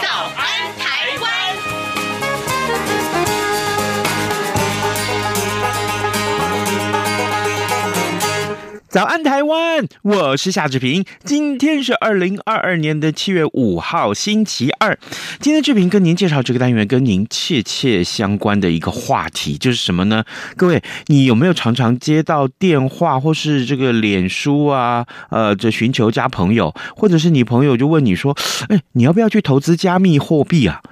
早安台湾》。早安，台湾！我是夏志平。今天是二零二二年的七月五号，星期二。今天志平跟您介绍这个单元跟您切切相关的一个话题，就是什么呢？各位，你有没有常常接到电话或是这个脸书啊？呃，这寻求加朋友，或者是你朋友就问你说：“哎，你要不要去投资加密货币啊？”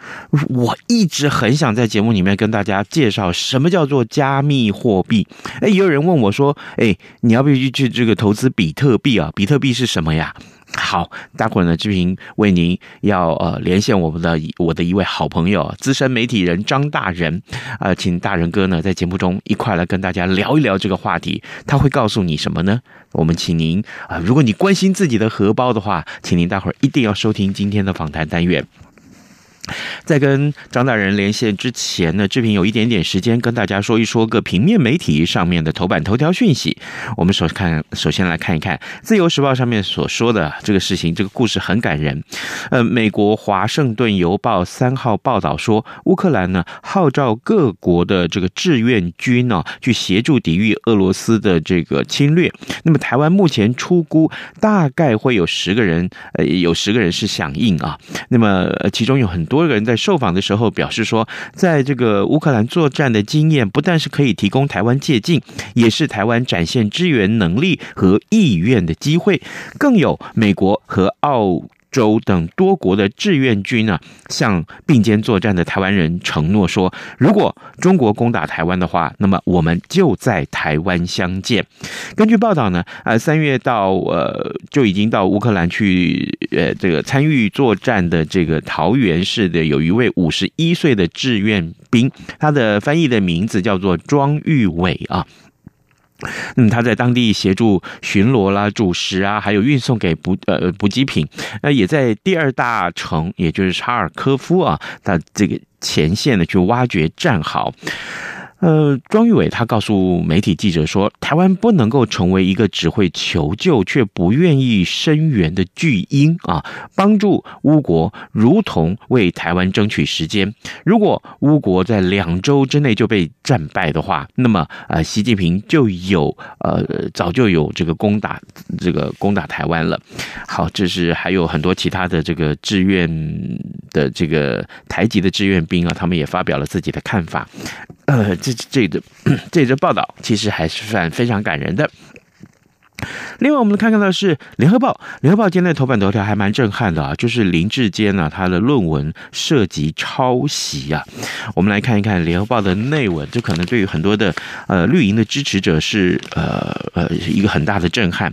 我一直很想在节目里面跟大家介绍什么叫做加密货币。哎，也有人问我说：“哎，你要不要去去？”这个投资比特币啊，比特币是什么呀？好，待会儿呢，志平为您要呃连线我们的我的一位好朋友，资深媒体人张大人，呃，请大人哥呢在节目中一块来跟大家聊一聊这个话题。他会告诉你什么呢？我们请您啊、呃，如果你关心自己的荷包的话，请您待会儿一定要收听今天的访谈单元。在跟张大人连线之前呢，志平有一点点时间跟大家说一说个平面媒体上面的头版头条讯息。我们首看，首先来看一看《自由时报》上面所说的这个事情，这个故事很感人。呃，美国《华盛顿邮报》三号报道说，乌克兰呢号召各国的这个志愿军呢去协助抵御俄罗斯的这个侵略。那么台湾目前出估大概会有十个人，呃，有十个人是响应啊。那么其中有很多。多个人在受访的时候表示说，在这个乌克兰作战的经验，不但是可以提供台湾借鉴，也是台湾展现支援能力和意愿的机会，更有美国和澳。州等多国的志愿军呢，向并肩作战的台湾人承诺说，如果中国攻打台湾的话，那么我们就在台湾相见。根据报道呢，呃，三月到呃就已经到乌克兰去呃这个参与作战的这个桃园市的有一位五十一岁的志愿兵，他的翻译的名字叫做庄玉伟啊。那么他在当地协助巡逻啦、主食啊，还有运送给补呃补给品，那也在第二大城，也就是查尔科夫啊，他这个前线呢去挖掘战壕。呃，庄玉伟他告诉媒体记者说，台湾不能够成为一个只会求救却不愿意声援的巨婴啊！帮助乌国如同为台湾争取时间。如果乌国在两周之内就被战败的话，那么呃，习近平就有呃早就有这个攻打这个攻打台湾了。好，这是还有很多其他的这个志愿的这个台籍的志愿兵啊，他们也发表了自己的看法。呃，这这这这则报道其实还是算非常感人的。另外，我们看看的是《联合报》。《联合报》今天的头版头条还蛮震撼的啊，就是林志坚呢，他的论文涉及抄袭啊。我们来看一看《联合报》的内文，这可能对于很多的呃绿营的支持者是呃呃一个很大的震撼。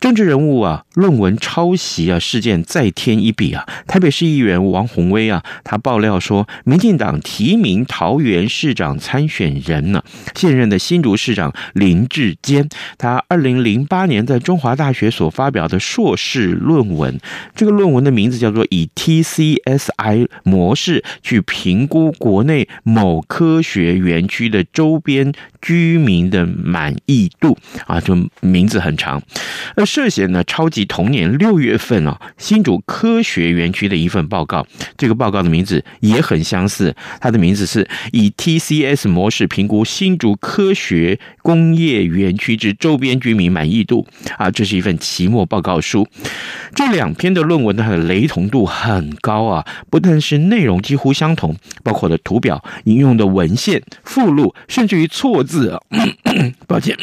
政治人物啊，论文抄袭啊事件再添一笔啊。台北市议员王宏威啊，他爆料说，民进党提名桃园市长参选人呢，现任的新竹市长林志坚，他二零零八八年在中华大学所发表的硕士论文，这个论文的名字叫做“以 TCSI 模式去评估国内某科学园区的周边居民的满意度”，啊，就名字很长。而涉嫌呢超级同年六月份啊新竹科学园区的一份报告，这个报告的名字也很相似，它的名字是以 TCS 模式评估新竹科学工业园区之周边居民满意度啊，这是一份期末报告书。这两篇的论文它的雷同度很高啊，不但是内容几乎相同，包括的图表、引用的文献、附录，甚至于错字啊，抱歉。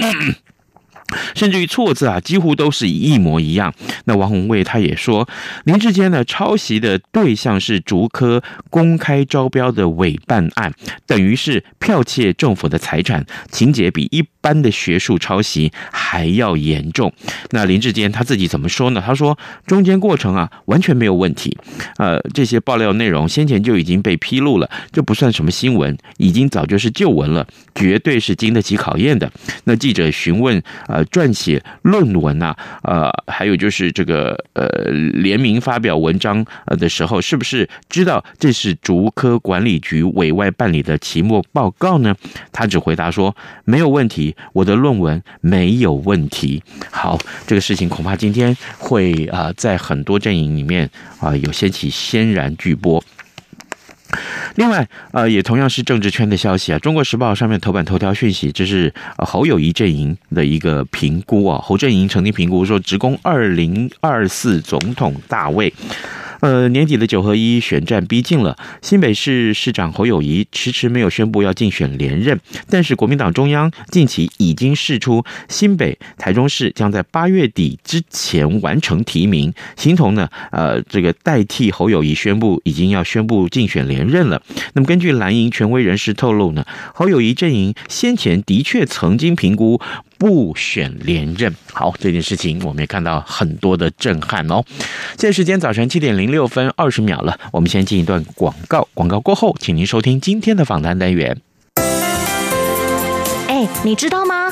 甚至于错字啊，几乎都是一模一样。那王鸿卫他也说，林志坚呢抄袭的对象是竹科公开招标的委办案，等于是剽窃政府的财产，情节比一般的学术抄袭还要严重。那林志坚他自己怎么说呢？他说中间过程啊完全没有问题，呃，这些爆料内容先前就已经被披露了，这不算什么新闻，已经早就是旧闻了，绝对是经得起考验的。那记者询问。呃，撰写论文呐、啊，呃，还有就是这个呃，联名发表文章呃的时候，是不是知道这是竹科管理局委外办理的期末报告呢？他只回答说没有问题，我的论文没有问题。好，这个事情恐怕今天会啊、在很多阵营里面啊、有掀起轩然巨波。另外，呃，也同样是政治圈的消息啊，《中国时报》上面头版头条讯息，这是侯友谊阵营的一个评估啊，侯阵营曾经评估说，职工二零二四总统大位。呃，年底的九合一选战逼近了，新北市市长侯友谊迟迟没有宣布要竞选连任，但是国民党中央近期已经释出新北、台中市将在八月底之前完成提名，形同呢，呃，这个代替侯友谊宣布已经要宣布竞选连任了。那么根据蓝营权威人士透露呢，侯友谊阵营先前的确曾经评估。不选连任，好，这件事情我们也看到很多的震撼哦。现在时间早晨七点零六分二十秒了，我们先进一段广告，广告过后，请您收听今天的访谈单元。哎，你知道吗？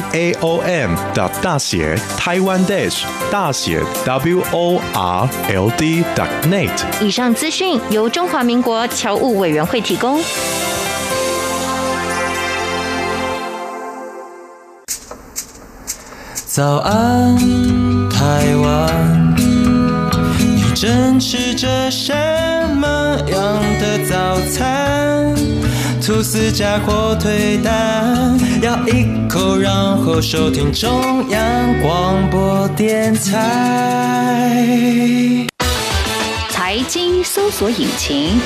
clj。A O M 的大写 Taiwan dash 大写 W O R L D net。以上资讯由中华民国侨务委员会提供。早安，台湾，你正吃着什么样的早餐？吐司加火腿蛋，咬一口，然后收听中央广播电台。财经搜索引擎。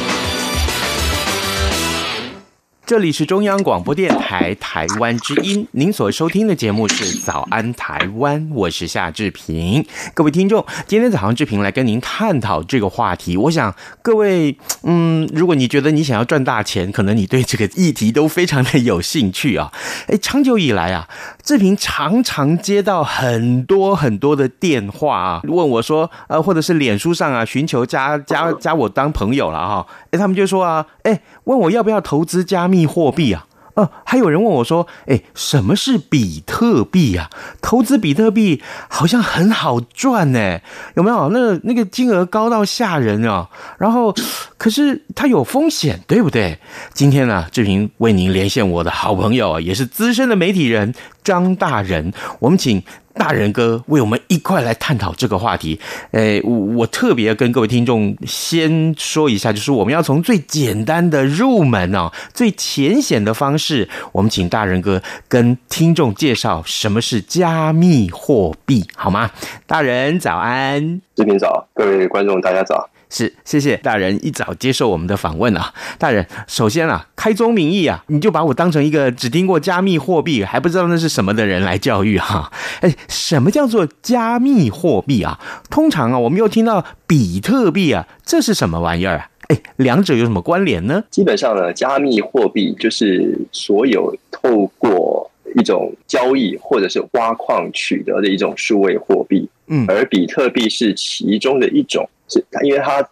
这里是中央广播电台台湾之音，您所收听的节目是《早安台湾》，我是夏志平。各位听众，今天早上志平来跟您探讨这个话题。我想各位，嗯，如果你觉得你想要赚大钱，可能你对这个议题都非常的有兴趣啊。诶，长久以来啊，志平常常接到很多很多的电话啊，问我说，呃，或者是脸书上啊，寻求加加加我当朋友了哈。诶，他们就说啊，诶，问我要不要投资加密货币啊？哦，还有人问我说：“哎，什么是比特币啊？投资比特币好像很好赚呢，有没有？那那个金额高到吓人啊！然后，可是它有风险，对不对？今天呢，志平为您连线我的好朋友啊，也是资深的媒体人张大人，我们请。”大人哥为我们一块来探讨这个话题。诶，我我特别跟各位听众先说一下，就是我们要从最简单的入门哦，最浅显的方式，我们请大人哥跟听众介绍什么是加密货币，好吗？大人早安，志平早，各位观众大家早。是，谢谢大人一早接受我们的访问啊，大人，首先啊，开宗明义啊，你就把我当成一个只听过加密货币还不知道那是什么的人来教育哈、啊。哎，什么叫做加密货币啊？通常啊，我们又听到比特币啊，这是什么玩意儿啊？哎，两者有什么关联呢？基本上呢，加密货币就是所有透过一种交易或者是挖矿取得的一种数位货币。嗯，而比特币是其中的一种，是因为它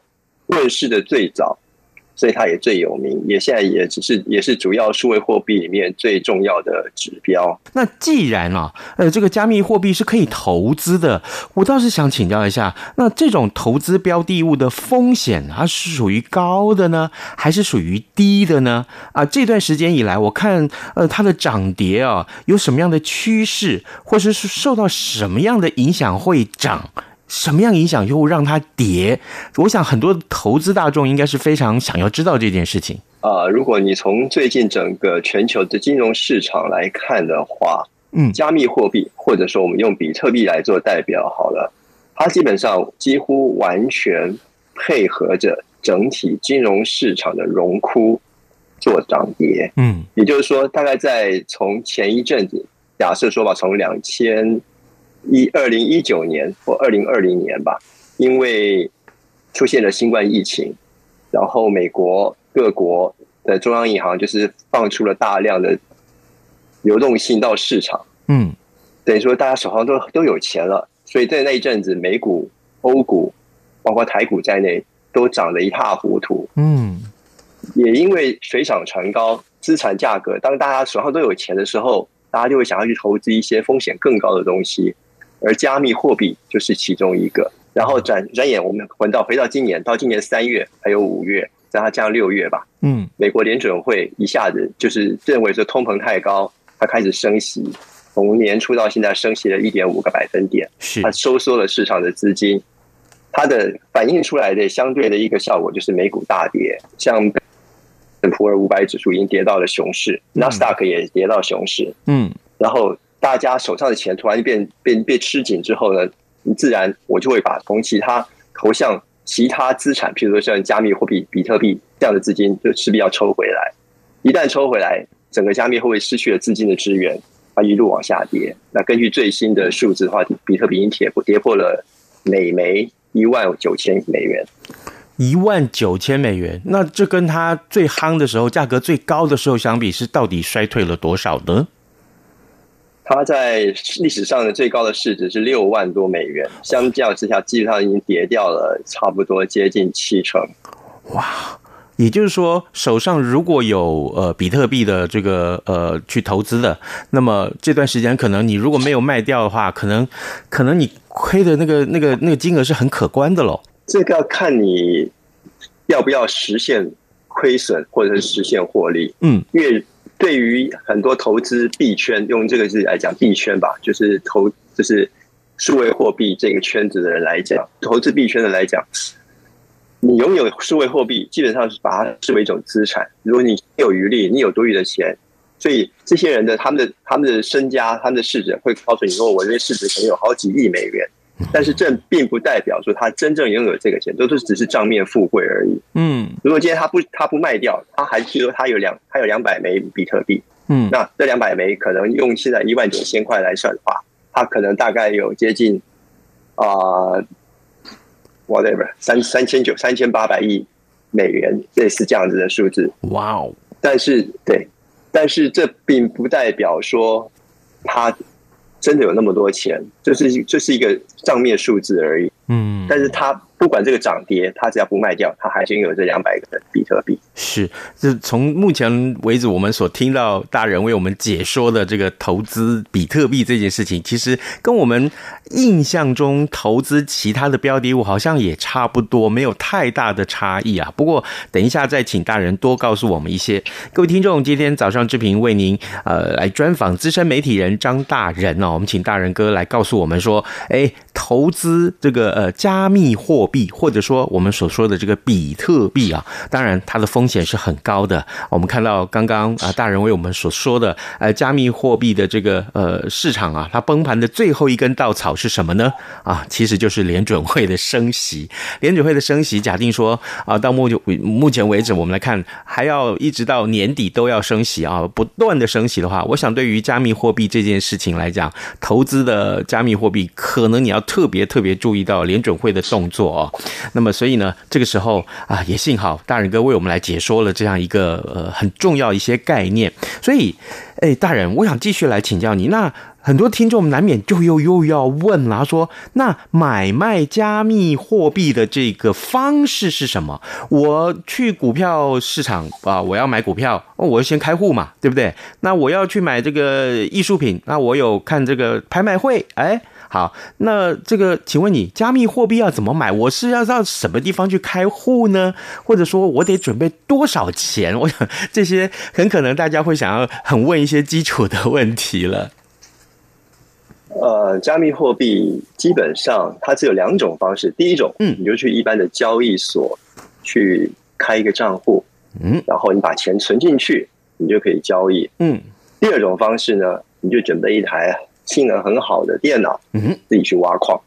问世的最早。所以它也最有名，也现在也只是也是主要数位货币里面最重要的指标。那既然啊，呃，这个加密货币是可以投资的，我倒是想请教一下，那这种投资标的物的风险，它是属于高的呢，还是属于低的呢？啊，这段时间以来，我看呃它的涨跌啊，有什么样的趋势，或者是受到什么样的影响会涨？什么样影响又让它跌？我想很多投资大众应该是非常想要知道这件事情。啊、呃，如果你从最近整个全球的金融市场来看的话，嗯，加密货币或者说我们用比特币来做代表好了，它基本上几乎完全配合着整体金融市场的荣枯做涨跌。嗯，也就是说，大概在从前一阵子，假设说吧，从两千。一二零一九年或二零二零年吧，因为出现了新冠疫情，然后美国各国的中央银行就是放出了大量的流动性到市场，嗯，等于说大家手上都都有钱了，所以在那一阵子，美股、欧股，包括台股在内，都涨得一塌糊涂，嗯，也因为水涨船高，资产价格，当大家手上都有钱的时候，大家就会想要去投资一些风险更高的东西。而加密货币就是其中一个，然后转转眼我们回到回到今年，到今年三月还有五月，在它降六月吧，嗯，美国联准会一下子就是认为说通膨太高，它开始升息，从年初到现在升息了一点五个百分点，是。它收缩了市场的资金，它的反映出来的相对的一个效果就是美股大跌，像普尔五百指数已经跌到了熊市，纳斯达克也跌到熊市，嗯，然后。大家手上的钱突然变变变吃紧之后呢，你自然我就会把从其他投向其他资产，譬如说像加密货币、比特币这样的资金，就势必要抽回来。一旦抽回来，整个加密会失去了资金的支援，它一路往下跌。那根据最新的数字的话，比特币已经跌破跌破了每枚一万九千美元。一万九千美元，那这跟它最夯的时候、价格最高的时候相比，是到底衰退了多少呢？它在历史上的最高的市值是六万多美元，相较之下，基本上已经跌掉了差不多接近七成。哇！也就是说，手上如果有呃比特币的这个呃去投资的，那么这段时间可能你如果没有卖掉的话，可能可能你亏的那个那个那个金额是很可观的喽。这个要看你要不要实现亏损或者是实现获利。嗯，因为。对于很多投资币圈，用这个字来讲币圈吧，就是投就是数位货币这个圈子的人来讲，投资币圈的来讲，你拥有数位货币，基本上是把它视为一种资产。如果你有余力，你有多余的钱，所以这些人的他们的他们的身家、他们的市值会告诉你说，我这市值可能有好几亿美元。但是这并不代表说他真正拥有这个钱，都是只是账面富贵而已。嗯，如果今天他不他不卖掉，他还是说他有两他有两百枚比特币。嗯，那这两百枚可能用现在一万九千块来算的话，他可能大概有接近啊、呃、whatever 三三千九三千八百亿美元，类似这样子的数字。哇哦！但是对，但是这并不代表说他。真的有那么多钱，就是就是一个账面数字而已。嗯，但是他。不管这个涨跌，他只要不卖掉，他还是拥有这两百个比特币。是，就从目前为止我们所听到大人为我们解说的这个投资比特币这件事情，其实跟我们印象中投资其他的标的物好像也差不多，没有太大的差异啊。不过等一下再请大人多告诉我们一些。各位听众，今天早上志平为您呃来专访资深媒体人张大人哦，我们请大人哥来告诉我们说，哎，投资这个呃加密货币。或者说我们所说的这个比特币啊，当然它的风险是很高的。我们看到刚刚啊，大人为我们所说的呃，加密货币的这个呃市场啊，它崩盘的最后一根稻草是什么呢？啊，其实就是联准会的升息。联准会的升息，假定说啊，到目就目前为止，我们来看还要一直到年底都要升息啊，不断的升息的话，我想对于加密货币这件事情来讲，投资的加密货币可能你要特别特别注意到联准会的动作。哦。那么，所以呢，这个时候啊，也幸好大人哥为我们来解说了这样一个呃很重要一些概念。所以，哎，大人，我想继续来请教你。那很多听众难免就又又要问了，说：那买卖加密货币的这个方式是什么？我去股票市场啊，我要买股票，我要先开户嘛，对不对？那我要去买这个艺术品，那我有看这个拍卖会，哎。好，那这个，请问你加密货币要怎么买？我是要到什么地方去开户呢？或者说我得准备多少钱？我想这些很可能大家会想要很问一些基础的问题了。呃，加密货币基本上它只有两种方式，第一种，嗯，你就去一般的交易所去开一个账户，嗯，然后你把钱存进去，你就可以交易，嗯。第二种方式呢，你就准备一台。性能很好的电脑，嗯，自己去挖矿，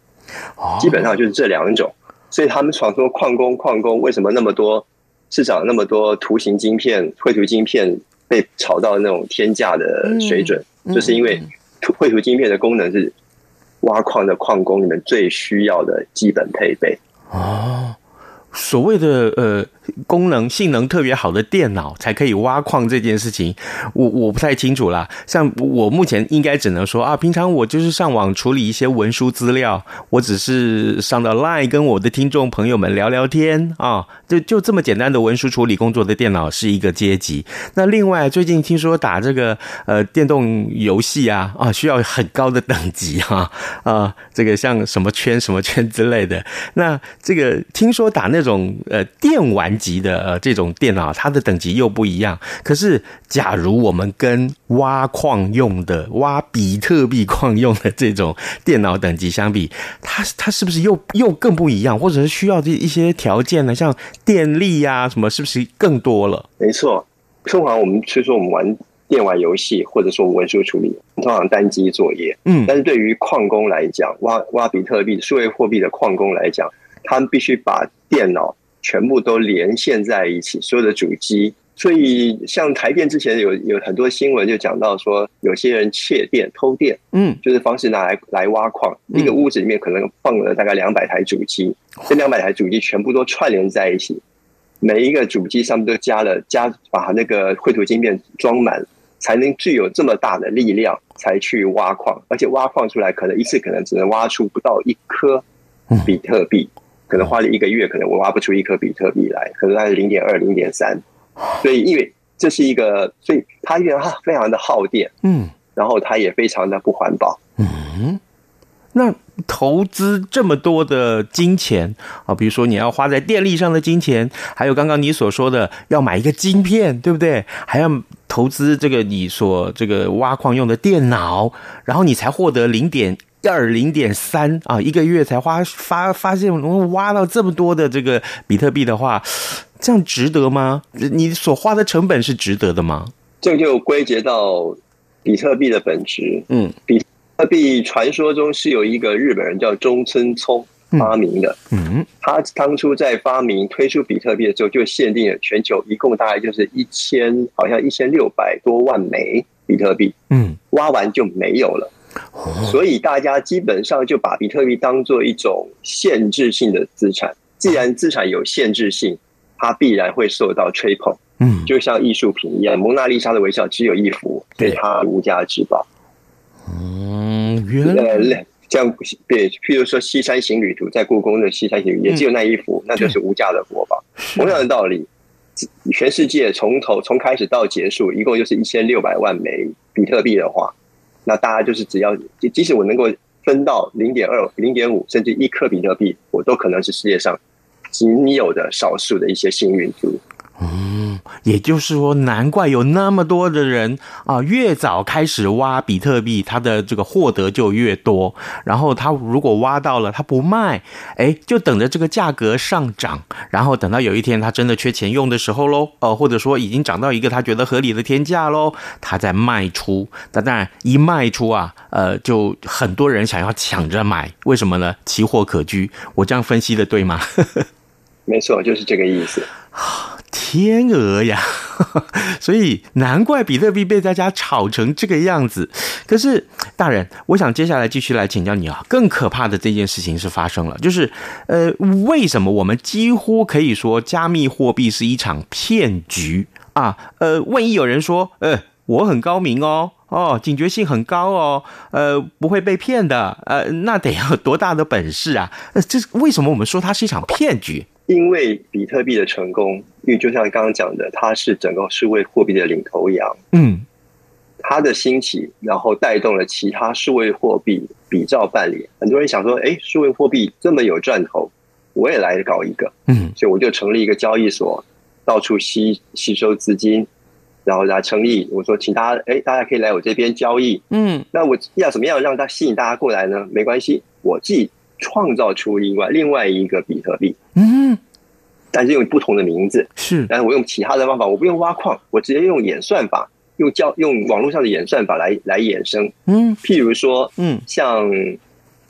基本上就是这两种。所以他们常说矿工矿工为什么那么多市场那么多图形晶片、绘图晶片被炒到那种天价的水准，就是因为图绘图晶片的功能是挖矿的矿工里面最需要的基本配备。哦，所谓的呃。功能性能特别好的电脑才可以挖矿这件事情，我我不太清楚啦。像我目前应该只能说啊，平常我就是上网处理一些文书资料，我只是上到 Line 跟我的听众朋友们聊聊天啊，就就这么简单的文书处理工作的电脑是一个阶级。那另外最近听说打这个呃电动游戏啊啊需要很高的等级哈啊，这个像什么圈什么圈之类的。那这个听说打那种呃电玩。级的呃这种电脑，它的等级又不一样。可是，假如我们跟挖矿用的、挖比特币矿用的这种电脑等级相比，它它是不是又又更不一样？或者是需要这一些条件呢？像电力呀、啊、什么，是不是更多了？没错，通常我们所以说我们玩电玩游戏，或者说文书处理，通常单机作业。嗯，但是对于矿工来讲，挖挖比特币、数位货币的矿工来讲，他们必须把电脑。全部都连线在一起，所有的主机，所以像台电之前有有很多新闻就讲到说，有些人窃电、偷电，嗯，就是方式拿来来挖矿，一个屋子里面可能放了大概两百台主机，这两百台主机全部都串联在一起，每一个主机上面都加了加，把那个绘图晶片装满，才能具有这么大的力量，才去挖矿，而且挖矿出来可能一次可能只能挖出不到一颗比特币。可能花了一个月，可能我挖不出一颗比特币来，可能它是零点二、零点三，所以因为这是一个，所以它因为它非常的耗电，嗯，然后它也非常的不环保，嗯，那投资这么多的金钱啊，比如说你要花在电力上的金钱，还有刚刚你所说的要买一个晶片，对不对？还要投资这个你所这个挖矿用的电脑，然后你才获得零点。二零点三啊，一个月才花发发现能挖到这么多的这个比特币的话，这样值得吗？你所花的成本是值得的吗？这就归结到比特币的本质。嗯，比特币传说中是有一个日本人叫中村聪发明的。嗯，他当初在发明推出比特币的时候，就限定了全球一共大概就是一千，好像一千六百多万枚比特币。嗯，挖完就没有了。所以大家基本上就把比特币当做一种限制性的资产。既然资产有限制性，它必然会受到吹捧。嗯，就像艺术品一样，蒙娜丽莎的微笑只有一幅，对它无价之宝。嗯，原来这样对，譬如说《西山行旅图》在故宫的《西山行旅》也只有那一幅，那就是无价的国宝。同样的道理，全世界从头从开始到结束，一共就是一千六百万枚比特币的话。那大家就是只要，即即使我能够分到零点二、零点五，甚至一克比特币，我都可能是世界上仅有的少数的一些幸运族。嗯，也就是说，难怪有那么多的人啊，越早开始挖比特币，他的这个获得就越多。然后他如果挖到了，他不卖，哎，就等着这个价格上涨。然后等到有一天他真的缺钱用的时候喽，哦，或者说已经涨到一个他觉得合理的天价喽，他再卖出。那当然一卖出啊，呃，就很多人想要抢着买，为什么呢？奇货可居。我这样分析的对吗？没错，就是这个意思。天鹅呀，所以难怪比特币被大家炒成这个样子。可是大人，我想接下来继续来请教你啊，更可怕的这件事情是发生了，就是呃，为什么我们几乎可以说加密货币是一场骗局啊？呃，万一有人说，呃，我很高明哦，哦，警觉性很高哦，呃，不会被骗的，呃，那得要多大的本事啊？呃，这是为什么我们说它是一场骗局？因为比特币的成功，因为就像刚刚讲的，它是整个数位货币的领头羊。嗯，它的兴起，然后带动了其他数位货币比照办理。很多人想说，哎，数位货币这么有赚头，我也来搞一个。嗯，所以我就成立一个交易所，到处吸吸收资金，然后来成立。我说，请大家，哎，大家可以来我这边交易。嗯，那我要怎么样让它吸引大家过来呢？没关系，我自己。创造出另外另外一个比特币，嗯，但是用不同的名字。是，但是我用其他的方法，我不用挖矿，我直接用演算法，用教用网络上的演算法来来衍生，嗯，譬如说，嗯，像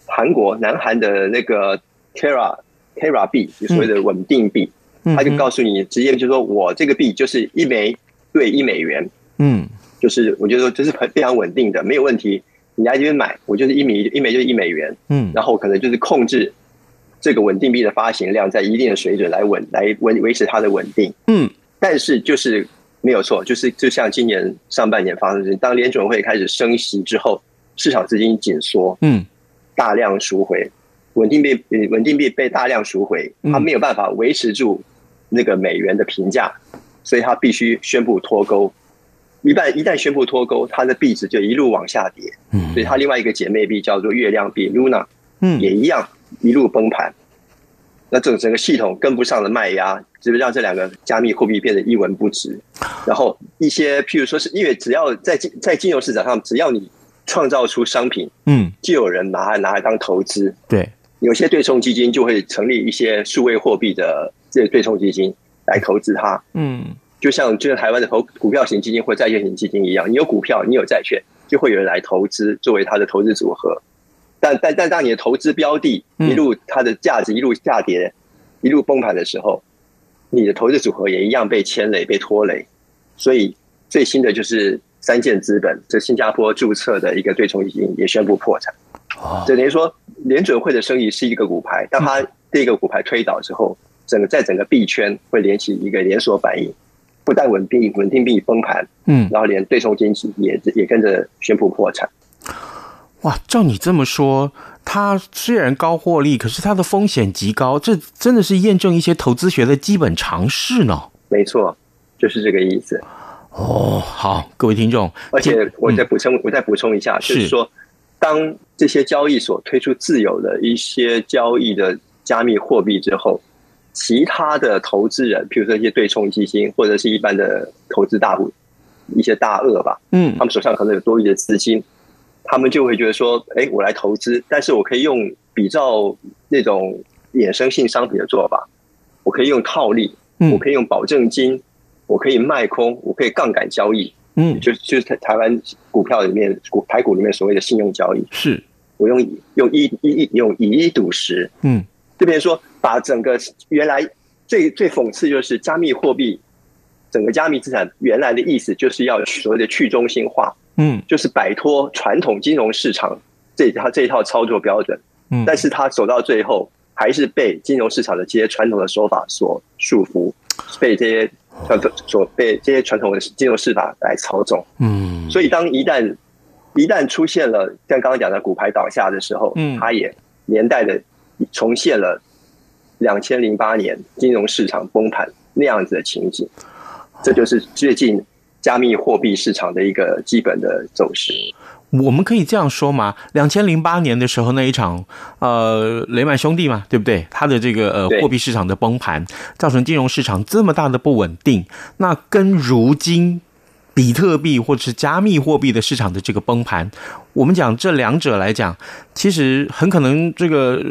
韩国南韩的那个 Terra Terra 币，就所谓的稳定币，他就告诉你，直接就说我这个币就是一枚兑一美元，嗯，就是我觉得这是很非常稳定的，没有问题。你来这边买，我就是一米一枚就是一美元，嗯，然后可能就是控制这个稳定币的发行量在一定的水准来稳来维维持它的稳定，嗯，但是就是没有错，就是就像今年上半年发生的事情，当联准会开始升息之后，市场资金紧缩，嗯，大量赎回，稳定币稳定币被大量赎回，它没有办法维持住那个美元的评价，所以它必须宣布脱钩。一旦一旦宣布脱钩，它的币值就一路往下跌。嗯，所以它另外一个姐妹币叫做月亮币 Luna，嗯，也一样一路崩盘。那整整个系统跟不上的卖压，是不是让这两个加密货币变得一文不值？然后一些譬如说是因为只要在金在金融市场上，只要你创造出商品，嗯，就有人拿来拿来当投资。对，有些对冲基金就会成立一些数位货币的这个对冲基金来投资它。嗯。就像就像台湾的投股票型基金或债券型基金一样，你有股票，你有债券，就会有人来投资作为他的投资组合。但但但当你的投资标的一路它的价值一路下跌，一路崩盘的时候，你的投资组合也一样被牵累、被拖累。所以最新的就是三箭资本，这新加坡注册的一个对冲基金也宣布破产。哦，这等于说联准会的生意是一个骨牌，当它这个骨牌推倒之后，整个在整个币圈会连起一个连锁反应。不但稳定稳定币崩盘，嗯，然后连对冲基金也也跟着宣布破产。哇，照你这么说，它虽然高获利，可是它的风险极高，这真的是验证一些投资学的基本常识呢。没错，就是这个意思。哦，好，各位听众，而且我再补充，嗯、我再补充一下，就是说，当这些交易所推出自有的一些交易的加密货币之后。其他的投资人，比如说一些对冲基金，或者是一般的投资大户，一些大鳄吧，嗯，他们手上可能有多余的资金，他们就会觉得说，哎，我来投资，但是我可以用比较那种衍生性商品的做法，我可以用套利，我可以用保证金，我可以卖空，我可以杠杆交易，嗯，就就是台台湾股票里面股台股里面所谓的信用交易，是。我用用一一一用以一赌十，嗯。这边说，把整个原来最最讽刺就是加密货币，整个加密资产原来的意思就是要所谓的去中心化，嗯，就是摆脱传统金融市场这套这一套操作标准，嗯，但是它走到最后还是被金融市场的这些传统的手法所束缚，被这些传统所被这些传统的金融市场来操纵，嗯，所以当一旦一旦出现了像刚刚讲的股牌倒下的时候，嗯，它也连带的。重现了两千零八年金融市场崩盘那样子的情景，这就是最近加密货币市场的一个基本的走势。我们可以这样说嘛？两千零八年的时候那一场，呃，雷曼兄弟嘛，对不对？它的这个呃货币市场的崩盘，造成金融市场这么大的不稳定，那跟如今。比特币或者是加密货币的市场的这个崩盘，我们讲这两者来讲，其实很可能这个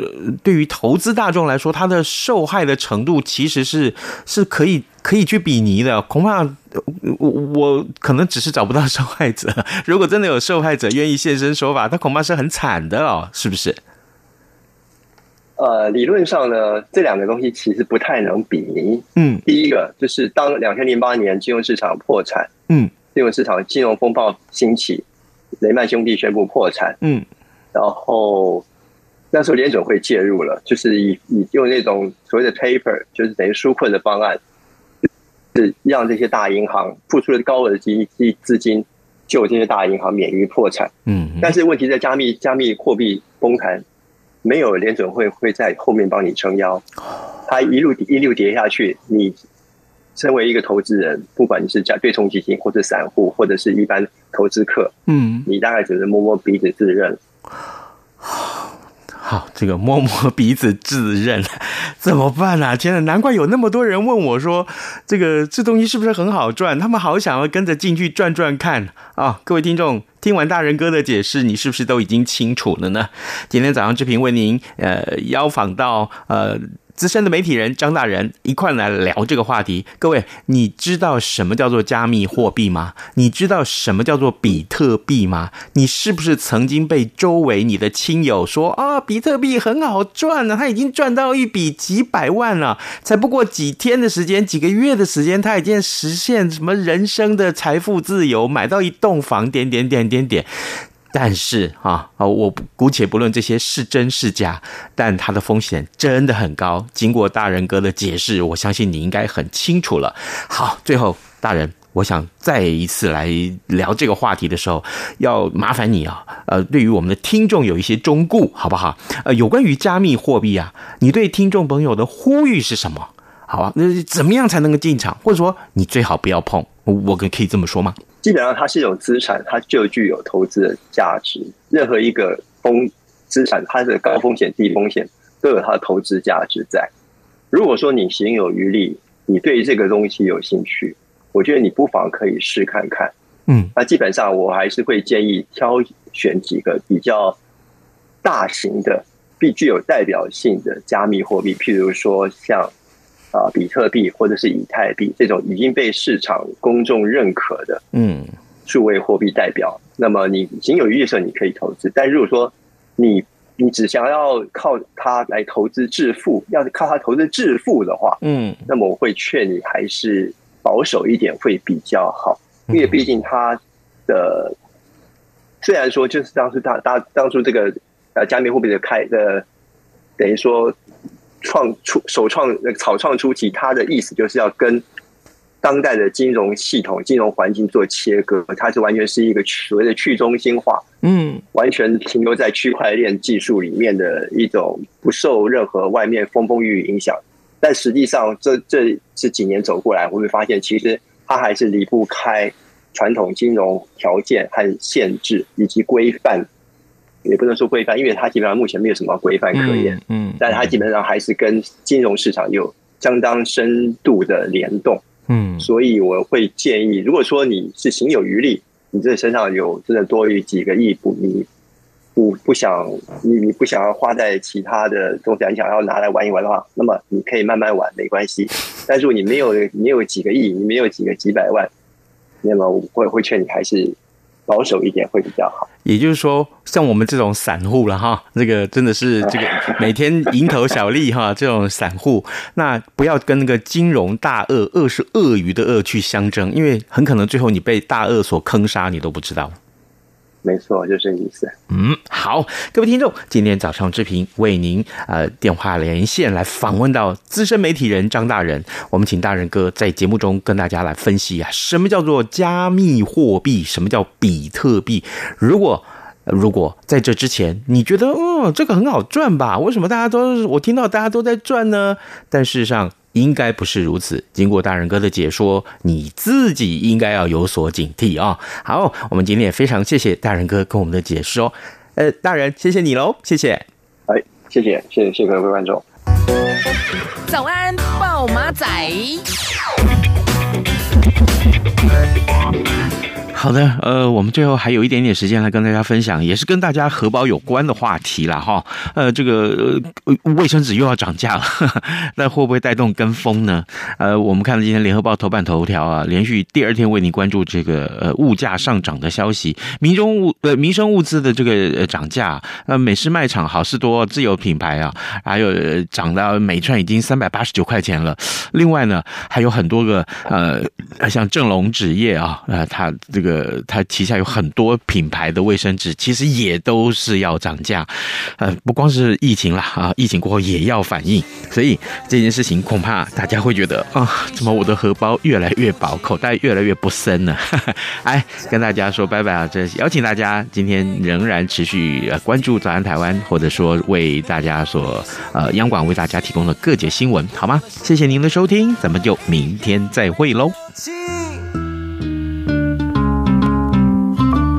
对于投资大众来说，它的受害的程度其实是是可以可以去比拟的。恐怕我我可能只是找不到 受害者。如果真的有受害者愿意现身说法，他恐怕是很惨的哦，是不是？呃，理论上呢，这两个东西其实不太能比拟。嗯，第一个就是当两千零八年金融市场破产，嗯，金融市场金融风暴兴起，雷曼兄弟宣布破产，嗯，然后那时候联准会介入了，就是以以用那种所谓的 paper，就是等于纾困的方案，是让这些大银行付出了高额的资资资金，救这些大银行免于破产。嗯，但是问题在加密加密货币崩盘。没有联准会会在后面帮你撑腰，它一路一路跌下去，你身为一个投资人，不管你是加对冲基金，或者散户，或者是一般投资客，嗯，你大概只是摸摸鼻子自认。好，这个摸摸鼻子自认 怎么办啊？天哪，难怪有那么多人问我说，这个这东西是不是很好赚？他们好想要跟着进去转转看啊！各位听众，听完大人哥的解释，你是不是都已经清楚了呢？今天早上志平为您呃邀访到呃。资深的媒体人张大人一块来聊这个话题。各位，你知道什么叫做加密货币吗？你知道什么叫做比特币吗？你是不是曾经被周围你的亲友说啊，比特币很好赚呢？他已经赚到一笔几百万了，才不过几天的时间，几个月的时间，他已经实现什么人生的财富自由，买到一栋房，点点点点点。但是啊啊，我姑且不论这些是真是假，但它的风险真的很高。经过大仁哥的解释，我相信你应该很清楚了。好，最后大仁，我想再一次来聊这个话题的时候，要麻烦你啊，呃，对于我们的听众有一些忠告，好不好？呃，有关于加密货币啊，你对听众朋友的呼吁是什么？好吧，那怎么样才能够进场？或者说你最好不要碰，我可可以这么说吗？基本上它是一种资产，它就具有投资的价值。任何一个风资产，它的高风险、低风险都有它的投资价值在。如果说你行有余力，你对这个东西有兴趣，我觉得你不妨可以试看看。嗯，那基本上我还是会建议挑选几个比较大型的、必具有代表性的加密货币，譬如说像。啊，比特币或者是以太币这种已经被市场公众认可的，嗯，数位货币代表，嗯、那么你仅有预设你可以投资。但如果说你你只想要靠它来投资致富，要是靠它投资致富的话，嗯，那么我会劝你还是保守一点会比较好，因为毕竟它的虽然说就是当初大大当初这个呃加密货币的开的等于说。创出首创那个草创初期，它的意思就是要跟当代的金融系统、金融环境做切割，它是完全是一个所谓的去中心化，嗯，完全停留在区块链技术里面的一种不受任何外面风风雨雨影响。但实际上，这这这几年走过来，我会发现，其实它还是离不开传统金融条件和限制以及规范。也不能说规范，因为它基本上目前没有什么规范可言。嗯，嗯，但它基本上还是跟金融市场有相当深度的联动。嗯，所以我会建议，如果说你是行有余力，你这身上有真的多余几个亿，不，你不不想你你不想要花在其他的东西，你想要拿来玩一玩的话，那么你可以慢慢玩，没关系。但是如果你没有你有几个亿，你没有几个几百万，那么我会会劝你还是。保守一点会比较好。也就是说，像我们这种散户了哈，这个真的是 这个每天蝇头小利哈，这种散户，那不要跟那个金融大鳄，鳄是鳄鱼的鳄去相争，因为很可能最后你被大鳄所坑杀，你都不知道。没错，就是这意思。嗯，好，各位听众，今天早上志平为您呃电话连线来访问到资深媒体人张大人，我们请大仁哥在节目中跟大家来分析啊，什么叫做加密货币，什么叫比特币？如果如果在这之前你觉得嗯这个很好赚吧，为什么大家都我听到大家都在赚呢？但事实上。应该不是如此。经过大人哥的解说，你自己应该要有所警惕啊！好，我们今天也非常谢谢大人哥跟我们的解说。呃，大人，谢谢你喽，谢谢。哎，谢谢，谢谢，谢谢各位观众。早安，暴马仔。好的，呃，我们最后还有一点点时间来跟大家分享，也是跟大家荷包有关的话题了哈。呃，这个呃卫生纸又要涨价了，那会不会带动跟风呢？呃，我们看了今天联合报头版头条啊，连续第二天为你关注这个呃物价上涨的消息，民中物呃民生物资的这个涨价，呃美式卖场好事多自有品牌啊，还有涨到每串已经三百八十九块钱了。另外呢，还有很多个呃像正隆纸业啊，呃它这个。呃，它旗下有很多品牌的卫生纸，其实也都是要涨价。呃，不光是疫情啦，啊，疫情过后也要反应，所以这件事情恐怕大家会觉得啊，怎么我的荷包越来越薄，口袋越来越不深呢？哎，跟大家说拜拜啊！这邀请大家今天仍然持续关注早安台湾，或者说为大家所呃央广为大家提供的各节新闻，好吗？谢谢您的收听，咱们就明天再会喽。